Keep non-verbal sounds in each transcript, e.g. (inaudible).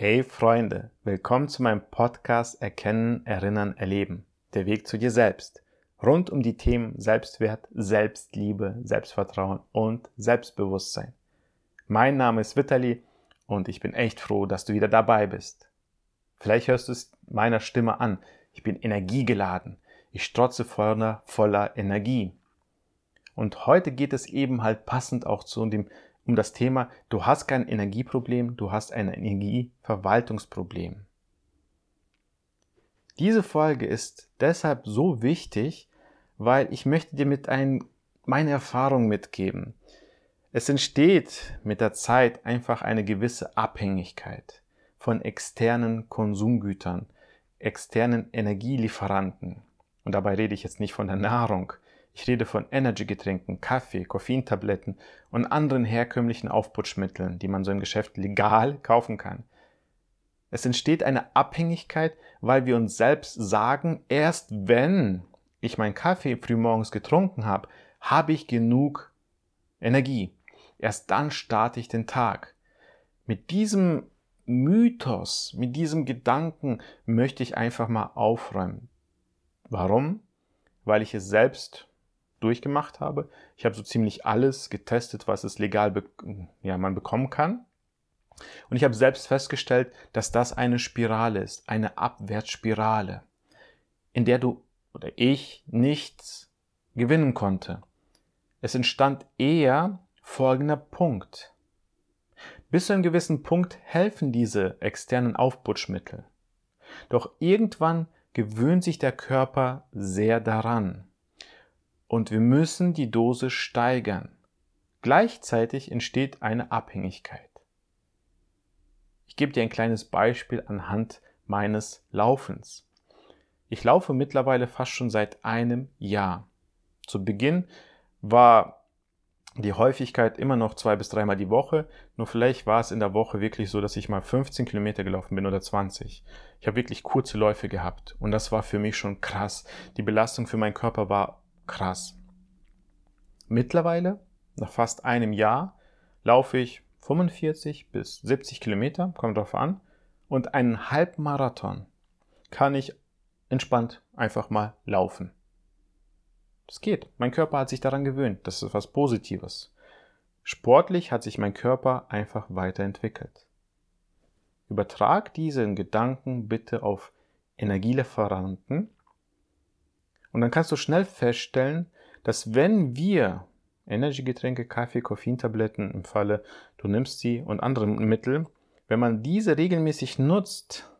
Hey Freunde, willkommen zu meinem Podcast Erkennen, Erinnern, Erleben. Der Weg zu dir selbst. Rund um die Themen Selbstwert, Selbstliebe, Selbstvertrauen und Selbstbewusstsein. Mein Name ist Vitali und ich bin echt froh, dass du wieder dabei bist. Vielleicht hörst du es meiner Stimme an. Ich bin energiegeladen. Ich strotze voller, voller Energie. Und heute geht es eben halt passend auch zu dem um das Thema, du hast kein Energieproblem, du hast ein Energieverwaltungsproblem. Diese Folge ist deshalb so wichtig, weil ich möchte dir mit ein, meine Erfahrung mitgeben. Es entsteht mit der Zeit einfach eine gewisse Abhängigkeit von externen Konsumgütern, externen Energielieferanten. Und dabei rede ich jetzt nicht von der Nahrung, ich rede von Energygetränken, Kaffee, Koffeintabletten und anderen herkömmlichen Aufputschmitteln, die man so im Geschäft legal kaufen kann. Es entsteht eine Abhängigkeit, weil wir uns selbst sagen, erst wenn ich meinen Kaffee frühmorgens getrunken habe, habe ich genug Energie. Erst dann starte ich den Tag. Mit diesem Mythos, mit diesem Gedanken möchte ich einfach mal aufräumen. Warum? Weil ich es selbst durchgemacht habe. Ich habe so ziemlich alles getestet, was es legal be ja, man bekommen kann. Und ich habe selbst festgestellt, dass das eine Spirale ist, eine Abwärtsspirale, in der du oder ich nichts gewinnen konnte. Es entstand eher folgender Punkt. Bis zu einem gewissen Punkt helfen diese externen Aufputschmittel. Doch irgendwann gewöhnt sich der Körper sehr daran und wir müssen die Dose steigern. Gleichzeitig entsteht eine Abhängigkeit. Ich gebe dir ein kleines Beispiel anhand meines Laufens. Ich laufe mittlerweile fast schon seit einem Jahr. Zu Beginn war die Häufigkeit immer noch zwei bis dreimal die Woche, nur vielleicht war es in der Woche wirklich so, dass ich mal 15 Kilometer gelaufen bin oder 20. Ich habe wirklich kurze Läufe gehabt und das war für mich schon krass. Die Belastung für meinen Körper war krass. Mittlerweile, nach fast einem Jahr, laufe ich 45 bis 70 Kilometer, kommt darauf an, und einen Halbmarathon kann ich entspannt einfach mal laufen. Das geht. Mein Körper hat sich daran gewöhnt. Das ist was Positives. Sportlich hat sich mein Körper einfach weiterentwickelt. Übertrag diesen Gedanken bitte auf Energielieferanten und dann kannst du schnell feststellen, dass wenn wir Energygetränke, Kaffee, Koffeintabletten im Falle, du nimmst sie und andere Mittel, wenn man diese regelmäßig nutzt,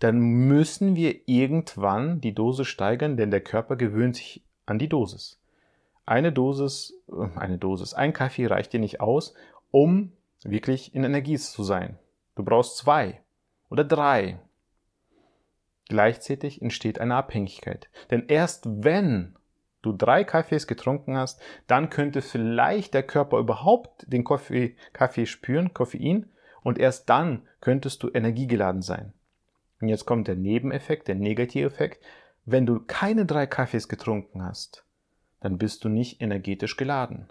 dann müssen wir irgendwann die Dosis steigern, denn der Körper gewöhnt sich an die Dosis. Eine Dosis, äh, eine Dosis, ein Kaffee reicht dir nicht aus, um wirklich in Energie zu sein. Du brauchst zwei oder drei Gleichzeitig entsteht eine Abhängigkeit. Denn erst wenn du drei Kaffees getrunken hast, dann könnte vielleicht der Körper überhaupt den Kaffee, Kaffee spüren, Koffein, und erst dann könntest du energiegeladen sein. Und jetzt kommt der Nebeneffekt, der Negativeffekt. Wenn du keine drei Kaffees getrunken hast, dann bist du nicht energetisch geladen.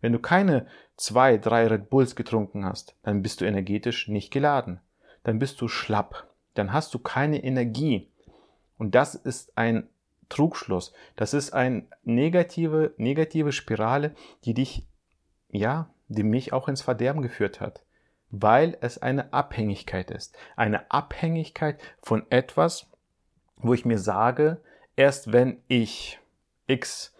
Wenn du keine zwei, drei Red Bulls getrunken hast, dann bist du energetisch nicht geladen. Dann bist du schlapp dann hast du keine Energie. Und das ist ein Trugschluss. Das ist eine negative, negative Spirale, die dich, ja, die mich auch ins Verderben geführt hat. Weil es eine Abhängigkeit ist. Eine Abhängigkeit von etwas, wo ich mir sage, erst wenn ich x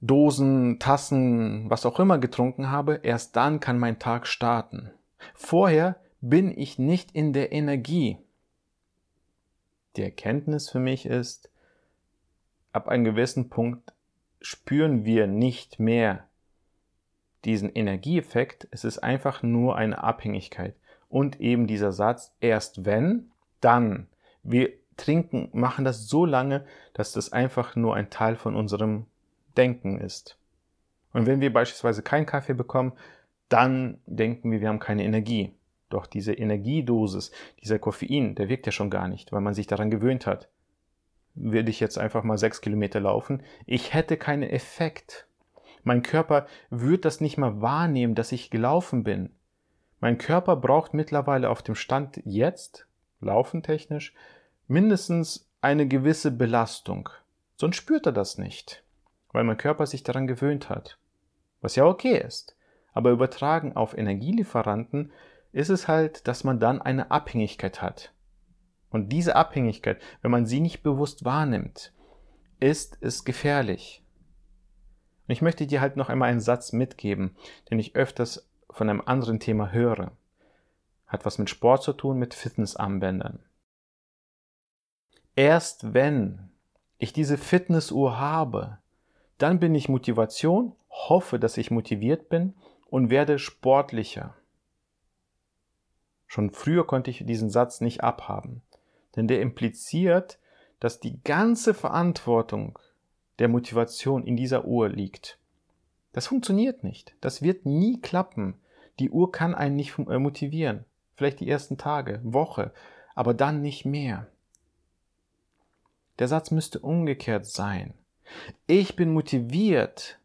Dosen, Tassen, was auch immer getrunken habe, erst dann kann mein Tag starten. Vorher bin ich nicht in der Energie die Erkenntnis für mich ist, ab einem gewissen Punkt spüren wir nicht mehr diesen Energieeffekt, es ist einfach nur eine Abhängigkeit. Und eben dieser Satz, erst wenn, dann. Wir trinken, machen das so lange, dass das einfach nur ein Teil von unserem Denken ist. Und wenn wir beispielsweise keinen Kaffee bekommen, dann denken wir, wir haben keine Energie. Doch diese Energiedosis, dieser Koffein, der wirkt ja schon gar nicht, weil man sich daran gewöhnt hat. Würde ich jetzt einfach mal sechs Kilometer laufen, ich hätte keinen Effekt. Mein Körper würde das nicht mal wahrnehmen, dass ich gelaufen bin. Mein Körper braucht mittlerweile auf dem Stand jetzt, laufentechnisch, mindestens eine gewisse Belastung. Sonst spürt er das nicht, weil mein Körper sich daran gewöhnt hat. Was ja okay ist. Aber übertragen auf Energielieferanten ist es halt, dass man dann eine Abhängigkeit hat. Und diese Abhängigkeit, wenn man sie nicht bewusst wahrnimmt, ist es gefährlich. Und ich möchte dir halt noch einmal einen Satz mitgeben, den ich öfters von einem anderen Thema höre. Hat was mit Sport zu tun, mit Fitnessarmbändern. Erst wenn ich diese Fitnessuhr habe, dann bin ich Motivation, hoffe, dass ich motiviert bin und werde sportlicher. Schon früher konnte ich diesen Satz nicht abhaben denn der impliziert, dass die ganze Verantwortung der Motivation in dieser Uhr liegt. Das funktioniert nicht. Das wird nie klappen. Die Uhr kann einen nicht äh, motivieren. Vielleicht die ersten Tage, Woche, aber dann nicht mehr. Der Satz müsste umgekehrt sein. Ich bin motiviert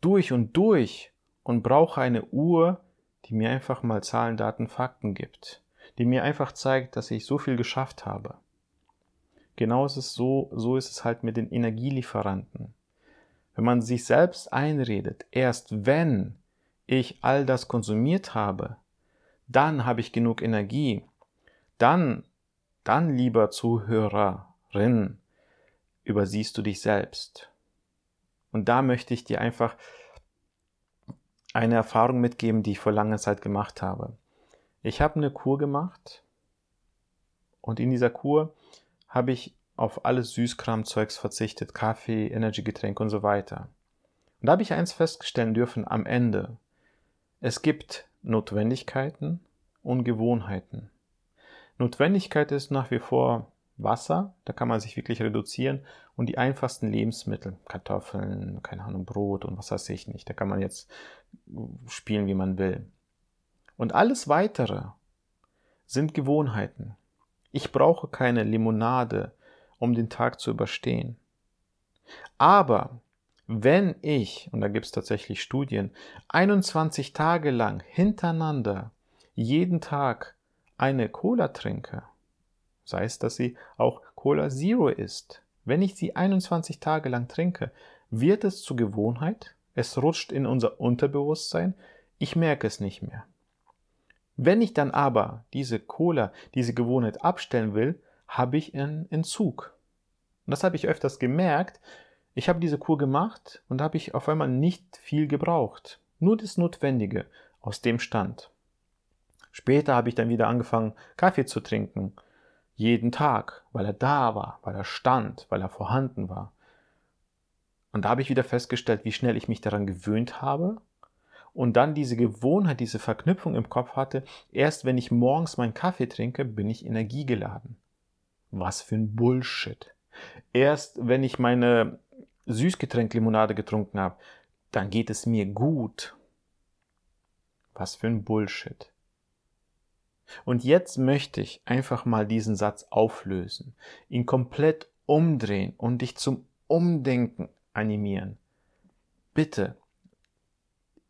durch und durch und brauche eine Uhr, die mir einfach mal Zahlen, Daten, Fakten gibt die mir einfach zeigt, dass ich so viel geschafft habe. Genau ist es so, so ist es halt mit den Energielieferanten. Wenn man sich selbst einredet, erst wenn ich all das konsumiert habe, dann habe ich genug Energie, dann, dann lieber Zuhörerin, übersiehst du dich selbst. Und da möchte ich dir einfach eine Erfahrung mitgeben, die ich vor langer Zeit gemacht habe. Ich habe eine Kur gemacht und in dieser Kur habe ich auf alles Süßkramzeugs verzichtet, Kaffee, Energygetränke und so weiter. Und da habe ich eins feststellen dürfen am Ende. Es gibt Notwendigkeiten und Gewohnheiten. Notwendigkeit ist nach wie vor Wasser, da kann man sich wirklich reduzieren und die einfachsten Lebensmittel, Kartoffeln, keine Ahnung, Brot und was weiß ich nicht, da kann man jetzt spielen, wie man will. Und alles weitere sind Gewohnheiten. Ich brauche keine Limonade, um den Tag zu überstehen. Aber wenn ich, und da gibt es tatsächlich Studien, 21 Tage lang hintereinander jeden Tag eine Cola trinke, sei es, dass sie auch Cola Zero ist, wenn ich sie 21 Tage lang trinke, wird es zur Gewohnheit, es rutscht in unser Unterbewusstsein, ich merke es nicht mehr. Wenn ich dann aber diese Cola, diese Gewohnheit abstellen will, habe ich einen Entzug. Und das habe ich öfters gemerkt. Ich habe diese Kur gemacht und habe ich auf einmal nicht viel gebraucht. Nur das Notwendige aus dem Stand. Später habe ich dann wieder angefangen, Kaffee zu trinken. Jeden Tag, weil er da war, weil er stand, weil er vorhanden war. Und da habe ich wieder festgestellt, wie schnell ich mich daran gewöhnt habe und dann diese Gewohnheit, diese Verknüpfung im Kopf hatte, erst wenn ich morgens meinen Kaffee trinke, bin ich energiegeladen. Was für ein Bullshit. Erst wenn ich meine Süßgetränklimonade getrunken habe, dann geht es mir gut. Was für ein Bullshit. Und jetzt möchte ich einfach mal diesen Satz auflösen, ihn komplett umdrehen und dich zum Umdenken animieren. Bitte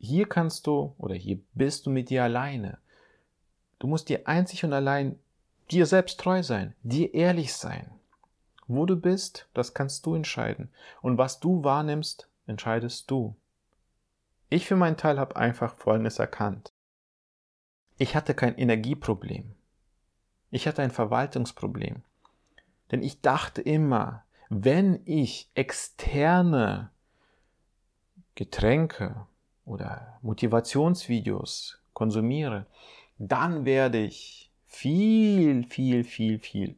hier kannst du oder hier bist du mit dir alleine. Du musst dir einzig und allein dir selbst treu sein, dir ehrlich sein. Wo du bist, das kannst du entscheiden. Und was du wahrnimmst, entscheidest du. Ich für meinen Teil habe einfach Folgendes erkannt. Ich hatte kein Energieproblem. Ich hatte ein Verwaltungsproblem. Denn ich dachte immer, wenn ich externe Getränke, oder Motivationsvideos konsumiere, dann werde ich viel, viel, viel, viel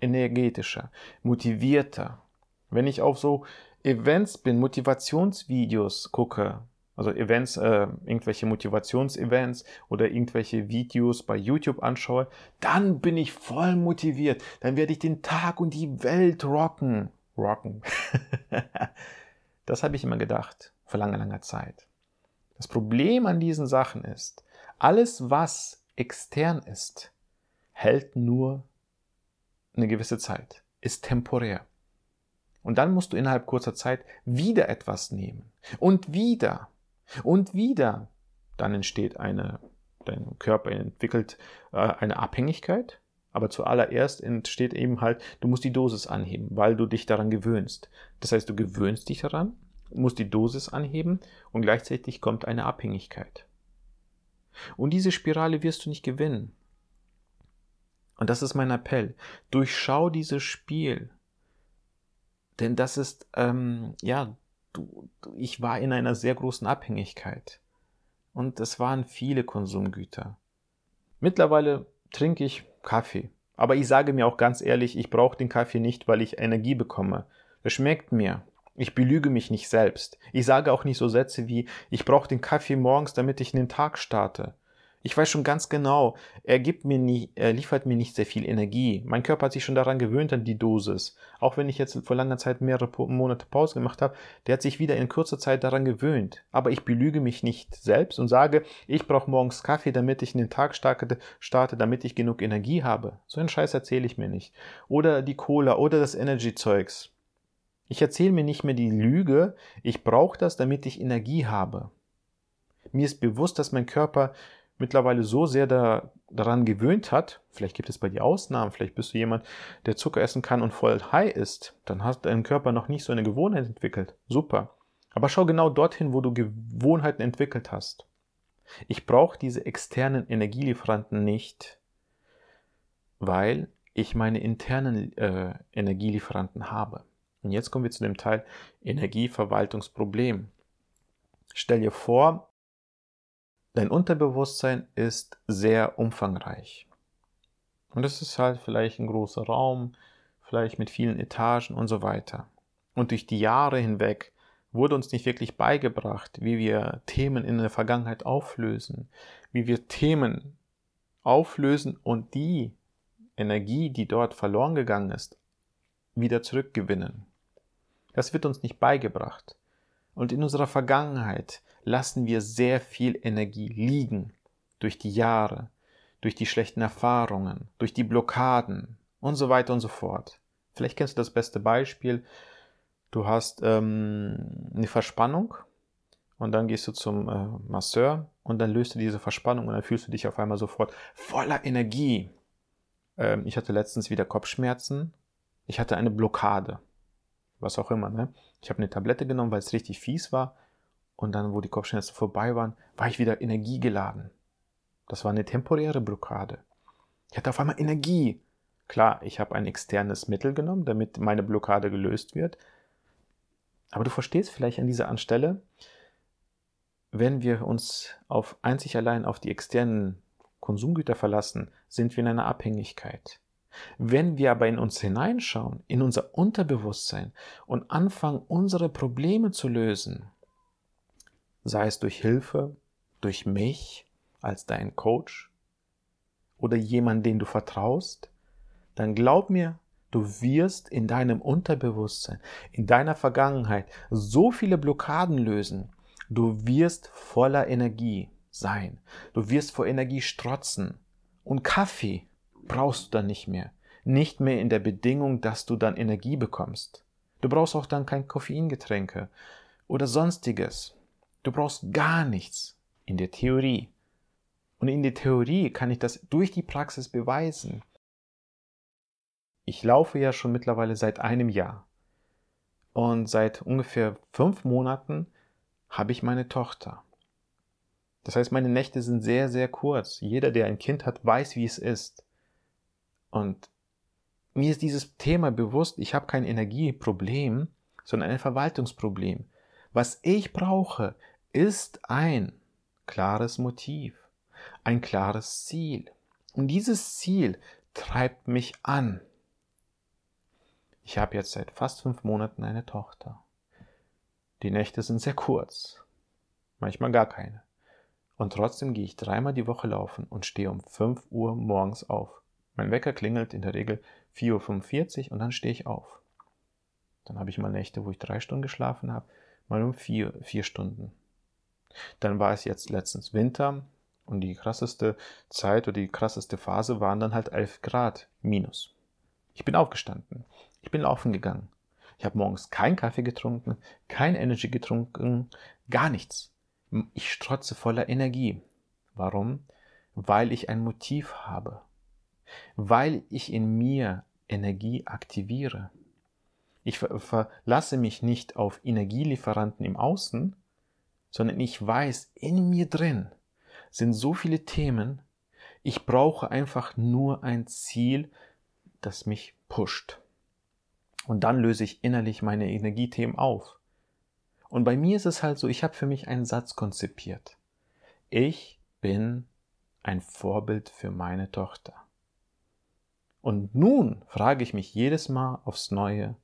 energetischer, motivierter. Wenn ich auf so Events bin, Motivationsvideos gucke, also Events, äh, irgendwelche Motivationsevents oder irgendwelche Videos bei YouTube anschaue, dann bin ich voll motiviert. Dann werde ich den Tag und die Welt rocken. Rocken. (laughs) das habe ich immer gedacht, vor langer, langer Zeit. Das Problem an diesen Sachen ist, alles, was extern ist, hält nur eine gewisse Zeit, ist temporär. Und dann musst du innerhalb kurzer Zeit wieder etwas nehmen. Und wieder. Und wieder. Dann entsteht eine dein Körper entwickelt äh, eine Abhängigkeit. Aber zuallererst entsteht eben halt, du musst die Dosis anheben, weil du dich daran gewöhnst. Das heißt, du gewöhnst dich daran, musst die Dosis anheben und gleichzeitig kommt eine Abhängigkeit. Und diese Spirale wirst du nicht gewinnen. Und das ist mein Appell. Durchschau dieses Spiel. Denn das ist, ähm, ja, du, ich war in einer sehr großen Abhängigkeit. Und es waren viele Konsumgüter. Mittlerweile trinke ich Kaffee. Aber ich sage mir auch ganz ehrlich, ich brauche den Kaffee nicht, weil ich Energie bekomme. Es schmeckt mir. Ich belüge mich nicht selbst. Ich sage auch nicht so Sätze wie, ich brauche den Kaffee morgens, damit ich in den Tag starte. Ich weiß schon ganz genau, er gibt mir nie, er liefert mir nicht sehr viel Energie. Mein Körper hat sich schon daran gewöhnt an die Dosis. Auch wenn ich jetzt vor langer Zeit mehrere Monate Pause gemacht habe, der hat sich wieder in kurzer Zeit daran gewöhnt. Aber ich belüge mich nicht selbst und sage, ich brauche morgens Kaffee, damit ich in den Tag starte, starte, damit ich genug Energie habe. So einen Scheiß erzähle ich mir nicht. Oder die Cola oder das Energy-Zeugs. Ich erzähle mir nicht mehr die Lüge, ich brauche das, damit ich Energie habe. Mir ist bewusst, dass mein Körper mittlerweile so sehr da, daran gewöhnt hat, vielleicht gibt es bei dir Ausnahmen, vielleicht bist du jemand, der Zucker essen kann und voll high ist, dann hat dein Körper noch nicht so eine Gewohnheit entwickelt. Super. Aber schau genau dorthin, wo du Gewohnheiten entwickelt hast. Ich brauche diese externen Energielieferanten nicht, weil ich meine internen äh, Energielieferanten habe. Und jetzt kommen wir zu dem Teil Energieverwaltungsproblem. Stell dir vor, Dein Unterbewusstsein ist sehr umfangreich. Und es ist halt vielleicht ein großer Raum, vielleicht mit vielen Etagen und so weiter. Und durch die Jahre hinweg wurde uns nicht wirklich beigebracht, wie wir Themen in der Vergangenheit auflösen, wie wir Themen auflösen und die Energie, die dort verloren gegangen ist, wieder zurückgewinnen. Das wird uns nicht beigebracht. Und in unserer Vergangenheit lassen wir sehr viel Energie liegen durch die Jahre, durch die schlechten Erfahrungen, durch die Blockaden und so weiter und so fort. Vielleicht kennst du das beste Beispiel. Du hast ähm, eine Verspannung und dann gehst du zum äh, Masseur und dann löst du diese Verspannung und dann fühlst du dich auf einmal sofort voller Energie. Ähm, ich hatte letztens wieder Kopfschmerzen. Ich hatte eine Blockade. Was auch immer. Ne? Ich habe eine Tablette genommen, weil es richtig fies war. Und dann, wo die Kopfschmerzen vorbei waren, war ich wieder energiegeladen. Das war eine temporäre Blockade. Ich hatte auf einmal Energie. Klar, ich habe ein externes Mittel genommen, damit meine Blockade gelöst wird. Aber du verstehst vielleicht an dieser Anstelle, wenn wir uns auf einzig allein auf die externen Konsumgüter verlassen, sind wir in einer Abhängigkeit. Wenn wir aber in uns hineinschauen, in unser Unterbewusstsein und anfangen, unsere Probleme zu lösen, sei es durch Hilfe, durch mich als dein Coach oder jemand, den du vertraust, dann glaub mir, du wirst in deinem Unterbewusstsein, in deiner Vergangenheit so viele Blockaden lösen. Du wirst voller Energie sein. Du wirst vor Energie strotzen. Und Kaffee brauchst du dann nicht mehr. Nicht mehr in der Bedingung, dass du dann Energie bekommst. Du brauchst auch dann kein Koffeingetränke oder sonstiges. Du brauchst gar nichts in der Theorie. Und in der Theorie kann ich das durch die Praxis beweisen. Ich laufe ja schon mittlerweile seit einem Jahr. Und seit ungefähr fünf Monaten habe ich meine Tochter. Das heißt, meine Nächte sind sehr, sehr kurz. Jeder, der ein Kind hat, weiß, wie es ist. Und mir ist dieses Thema bewusst, ich habe kein Energieproblem, sondern ein Verwaltungsproblem. Was ich brauche, ist ein klares Motiv, ein klares Ziel. Und dieses Ziel treibt mich an. Ich habe jetzt seit fast fünf Monaten eine Tochter. Die Nächte sind sehr kurz, manchmal gar keine. Und trotzdem gehe ich dreimal die Woche laufen und stehe um 5 Uhr morgens auf. Mein Wecker klingelt in der Regel 4.45 Uhr und dann stehe ich auf. Dann habe ich mal Nächte, wo ich drei Stunden geschlafen habe, mal um vier, vier Stunden. Dann war es jetzt letztens Winter und die krasseste Zeit oder die krasseste Phase waren dann halt 11 Grad minus. Ich bin aufgestanden. Ich bin laufen gegangen. Ich habe morgens keinen Kaffee getrunken, kein Energy getrunken, gar nichts. Ich strotze voller Energie. Warum? weil ich ein Motiv habe, weil ich in mir Energie aktiviere. Ich verlasse mich nicht auf Energielieferanten im Außen, sondern ich weiß, in mir drin sind so viele Themen, ich brauche einfach nur ein Ziel, das mich pusht. Und dann löse ich innerlich meine Energiethemen auf. Und bei mir ist es halt so, ich habe für mich einen Satz konzipiert. Ich bin ein Vorbild für meine Tochter. Und nun frage ich mich jedes Mal aufs Neue,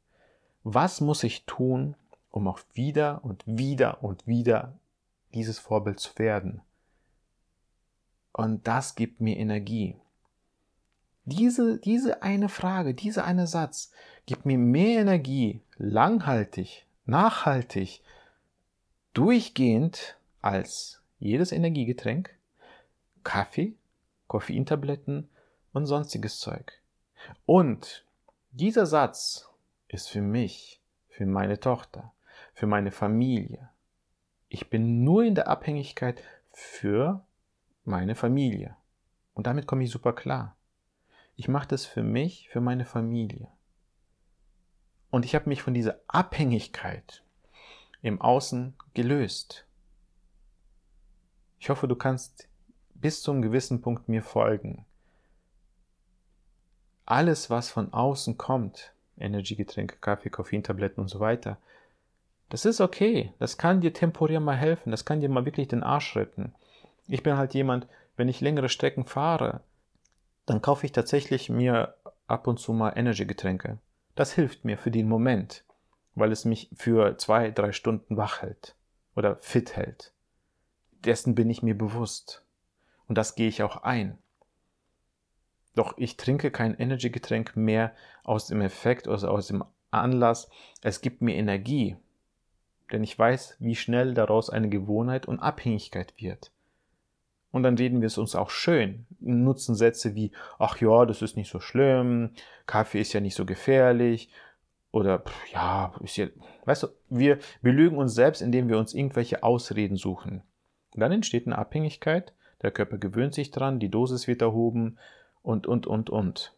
was muss ich tun, um auch wieder und wieder und wieder dieses Vorbild zu werden? Und das gibt mir Energie. Diese, diese eine Frage, dieser eine Satz gibt mir mehr Energie, langhaltig, nachhaltig, durchgehend als jedes Energiegetränk, Kaffee, Koffeintabletten und sonstiges Zeug. Und dieser Satz ist für mich, für meine Tochter, für meine Familie. Ich bin nur in der Abhängigkeit für meine Familie. Und damit komme ich super klar. Ich mache das für mich, für meine Familie. Und ich habe mich von dieser Abhängigkeit im Außen gelöst. Ich hoffe, du kannst bis zu einem gewissen Punkt mir folgen. Alles, was von außen kommt, Energiegetränke, Kaffee, Koffeintabletten und so weiter, das ist okay. Das kann dir temporär mal helfen. Das kann dir mal wirklich den Arsch retten. Ich bin halt jemand, wenn ich längere Strecken fahre, dann kaufe ich tatsächlich mir ab und zu mal Energy-Getränke. Das hilft mir für den Moment, weil es mich für zwei, drei Stunden wach hält oder fit hält. Dessen bin ich mir bewusst. Und das gehe ich auch ein. Doch ich trinke kein Energy-Getränk mehr aus dem Effekt, also aus dem Anlass. Es gibt mir Energie. Denn ich weiß, wie schnell daraus eine Gewohnheit und Abhängigkeit wird. Und dann reden wir es uns auch schön, nutzen Sätze wie, ach ja, das ist nicht so schlimm, Kaffee ist ja nicht so gefährlich oder ja, ist ja, weißt du, wir belügen uns selbst, indem wir uns irgendwelche Ausreden suchen. Und dann entsteht eine Abhängigkeit, der Körper gewöhnt sich dran, die Dosis wird erhoben und, und, und, und.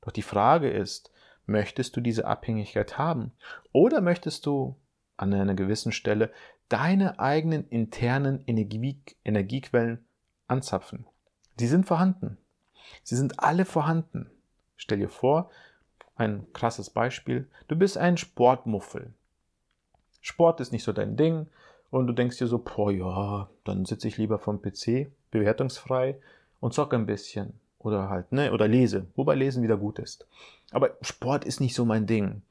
Doch die Frage ist, möchtest du diese Abhängigkeit haben oder möchtest du an einer gewissen Stelle deine eigenen internen Energie Energiequellen anzapfen. Sie sind vorhanden. Sie sind alle vorhanden. Stell dir vor, ein krasses Beispiel, du bist ein Sportmuffel. Sport ist nicht so dein Ding und du denkst dir so, boah ja, dann sitze ich lieber vom PC, bewertungsfrei und zocke ein bisschen oder halt, ne, oder lese, wobei Lesen wieder gut ist. Aber Sport ist nicht so mein Ding.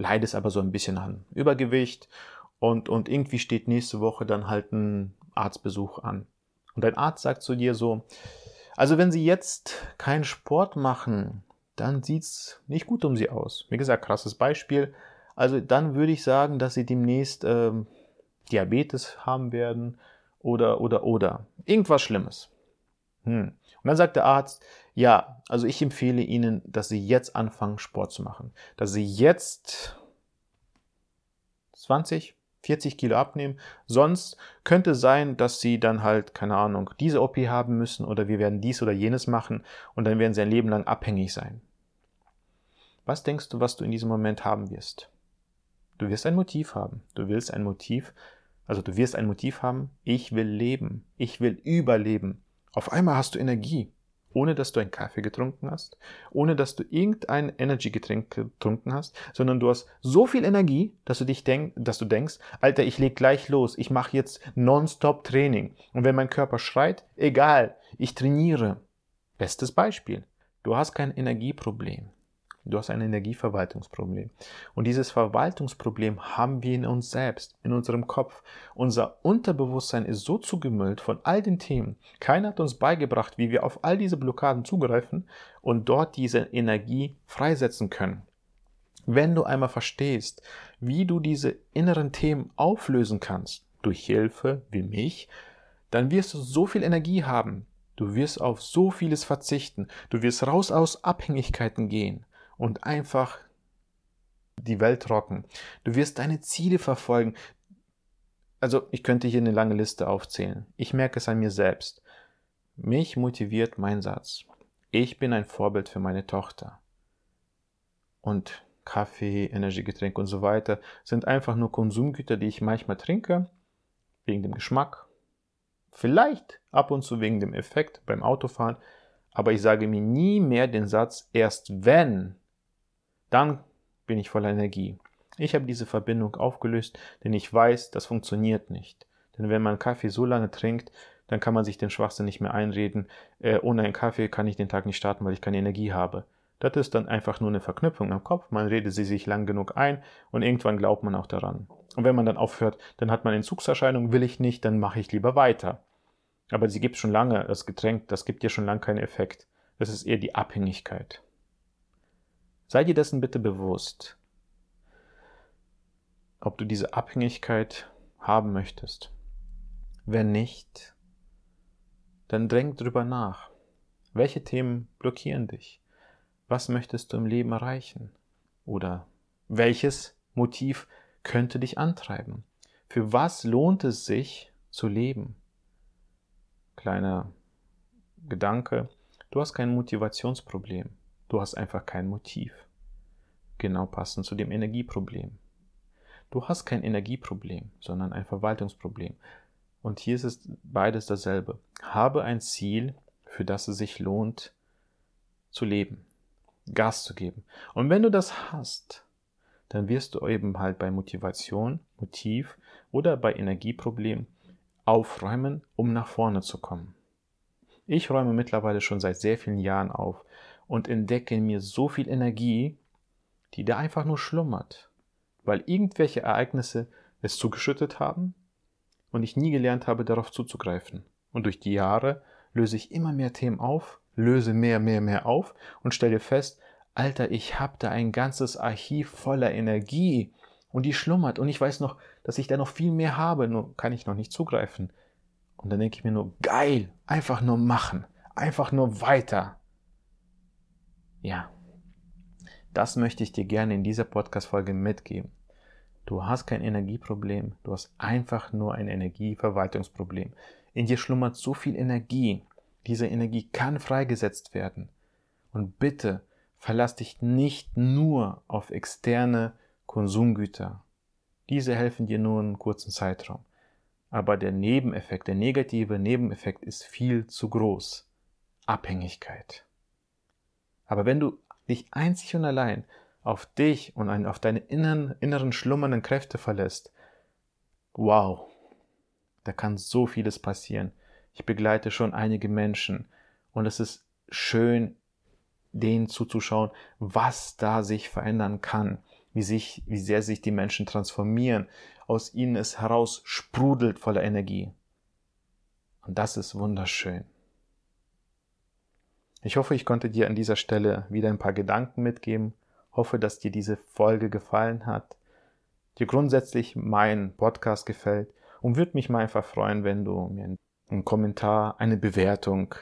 Leidest aber so ein bisschen an Übergewicht und, und irgendwie steht nächste Woche dann halt ein Arztbesuch an. Und dein Arzt sagt zu dir so, also wenn Sie jetzt keinen Sport machen, dann sieht's nicht gut um Sie aus. Wie gesagt, krasses Beispiel. Also dann würde ich sagen, dass Sie demnächst äh, Diabetes haben werden oder oder oder irgendwas Schlimmes. Hm. Und dann sagt der Arzt, ja, also ich empfehle Ihnen, dass Sie jetzt anfangen, Sport zu machen. Dass Sie jetzt 20, 40 Kilo abnehmen. Sonst könnte sein, dass sie dann halt, keine Ahnung, diese OP haben müssen oder wir werden dies oder jenes machen und dann werden sie ein Leben lang abhängig sein. Was denkst du, was du in diesem Moment haben wirst? Du wirst ein Motiv haben. Du willst ein Motiv, also du wirst ein Motiv haben, ich will leben, ich will überleben. Auf einmal hast du Energie ohne dass du einen Kaffee getrunken hast, ohne dass du irgendein Energy-Getränk getrunken hast, sondern du hast so viel Energie, dass du dich denk, dass du denkst, Alter, ich leg gleich los, ich mache jetzt nonstop Training. Und wenn mein Körper schreit, egal, ich trainiere. Bestes Beispiel. Du hast kein Energieproblem. Du hast ein Energieverwaltungsproblem. Und dieses Verwaltungsproblem haben wir in uns selbst, in unserem Kopf. Unser Unterbewusstsein ist so zugemüllt von all den Themen. Keiner hat uns beigebracht, wie wir auf all diese Blockaden zugreifen und dort diese Energie freisetzen können. Wenn du einmal verstehst, wie du diese inneren Themen auflösen kannst, durch Hilfe wie mich, dann wirst du so viel Energie haben. Du wirst auf so vieles verzichten. Du wirst raus aus Abhängigkeiten gehen und einfach die Welt rocken. Du wirst deine Ziele verfolgen. Also ich könnte hier eine lange Liste aufzählen. Ich merke es an mir selbst. Mich motiviert mein Satz. Ich bin ein Vorbild für meine Tochter. Und Kaffee, Energiegetränke und so weiter sind einfach nur Konsumgüter, die ich manchmal trinke, wegen dem Geschmack. Vielleicht ab und zu wegen dem Effekt beim Autofahren, aber ich sage mir nie mehr den Satz, erst wenn, dann bin ich voller Energie. Ich habe diese Verbindung aufgelöst, denn ich weiß, das funktioniert nicht. Denn wenn man Kaffee so lange trinkt, dann kann man sich den Schwachsinn nicht mehr einreden. Äh, ohne einen Kaffee kann ich den Tag nicht starten, weil ich keine Energie habe. Das ist dann einfach nur eine Verknüpfung im Kopf. Man redet sie sich lang genug ein und irgendwann glaubt man auch daran. Und wenn man dann aufhört, dann hat man Entzugserscheinungen, will ich nicht, dann mache ich lieber weiter. Aber sie gibt schon lange, das Getränk, das gibt dir schon lange keinen Effekt. Das ist eher die Abhängigkeit. Sei dir dessen bitte bewusst, ob du diese Abhängigkeit haben möchtest. Wenn nicht, dann denk drüber nach. Welche Themen blockieren dich? Was möchtest du im Leben erreichen? Oder welches Motiv könnte dich antreiben? Für was lohnt es sich zu leben? Kleiner Gedanke, du hast kein Motivationsproblem, du hast einfach kein Motiv. Genau passend zu dem Energieproblem. Du hast kein Energieproblem, sondern ein Verwaltungsproblem. Und hier ist es beides dasselbe. Habe ein Ziel, für das es sich lohnt zu leben. Gas zu geben. Und wenn du das hast, dann wirst du eben halt bei Motivation, Motiv oder bei Energieproblemen aufräumen, um nach vorne zu kommen. Ich räume mittlerweile schon seit sehr vielen Jahren auf und entdecke in mir so viel Energie, die da einfach nur schlummert, weil irgendwelche Ereignisse es zugeschüttet haben und ich nie gelernt habe, darauf zuzugreifen. Und durch die Jahre löse ich immer mehr Themen auf, löse mehr, mehr, mehr auf und stelle fest, Alter, ich habe da ein ganzes Archiv voller Energie und die schlummert und ich weiß noch, dass ich da noch viel mehr habe, nur kann ich noch nicht zugreifen. Und dann denke ich mir nur, geil, einfach nur machen, einfach nur weiter. Ja, das möchte ich dir gerne in dieser Podcast-Folge mitgeben. Du hast kein Energieproblem, du hast einfach nur ein Energieverwaltungsproblem. In dir schlummert so viel Energie diese Energie kann freigesetzt werden. Und bitte verlass dich nicht nur auf externe Konsumgüter. Diese helfen dir nur einen kurzen Zeitraum. Aber der Nebeneffekt, der negative Nebeneffekt ist viel zu groß. Abhängigkeit. Aber wenn du dich einzig und allein auf dich und auf deine inneren, inneren schlummernden Kräfte verlässt, wow, da kann so vieles passieren. Ich begleite schon einige Menschen und es ist schön, denen zuzuschauen, was da sich verändern kann, wie sich, wie sehr sich die Menschen transformieren, aus ihnen es heraus sprudelt voller Energie. Und das ist wunderschön. Ich hoffe, ich konnte dir an dieser Stelle wieder ein paar Gedanken mitgeben, hoffe, dass dir diese Folge gefallen hat, dir grundsätzlich mein Podcast gefällt und würde mich mal einfach freuen, wenn du mir ein Kommentar, eine Bewertung.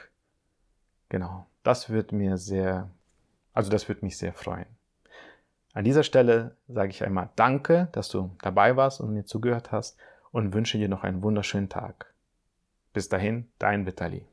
Genau, das wird mir sehr, also das wird mich sehr freuen. An dieser Stelle sage ich einmal Danke, dass du dabei warst und mir zugehört hast und wünsche dir noch einen wunderschönen Tag. Bis dahin, dein Vitali.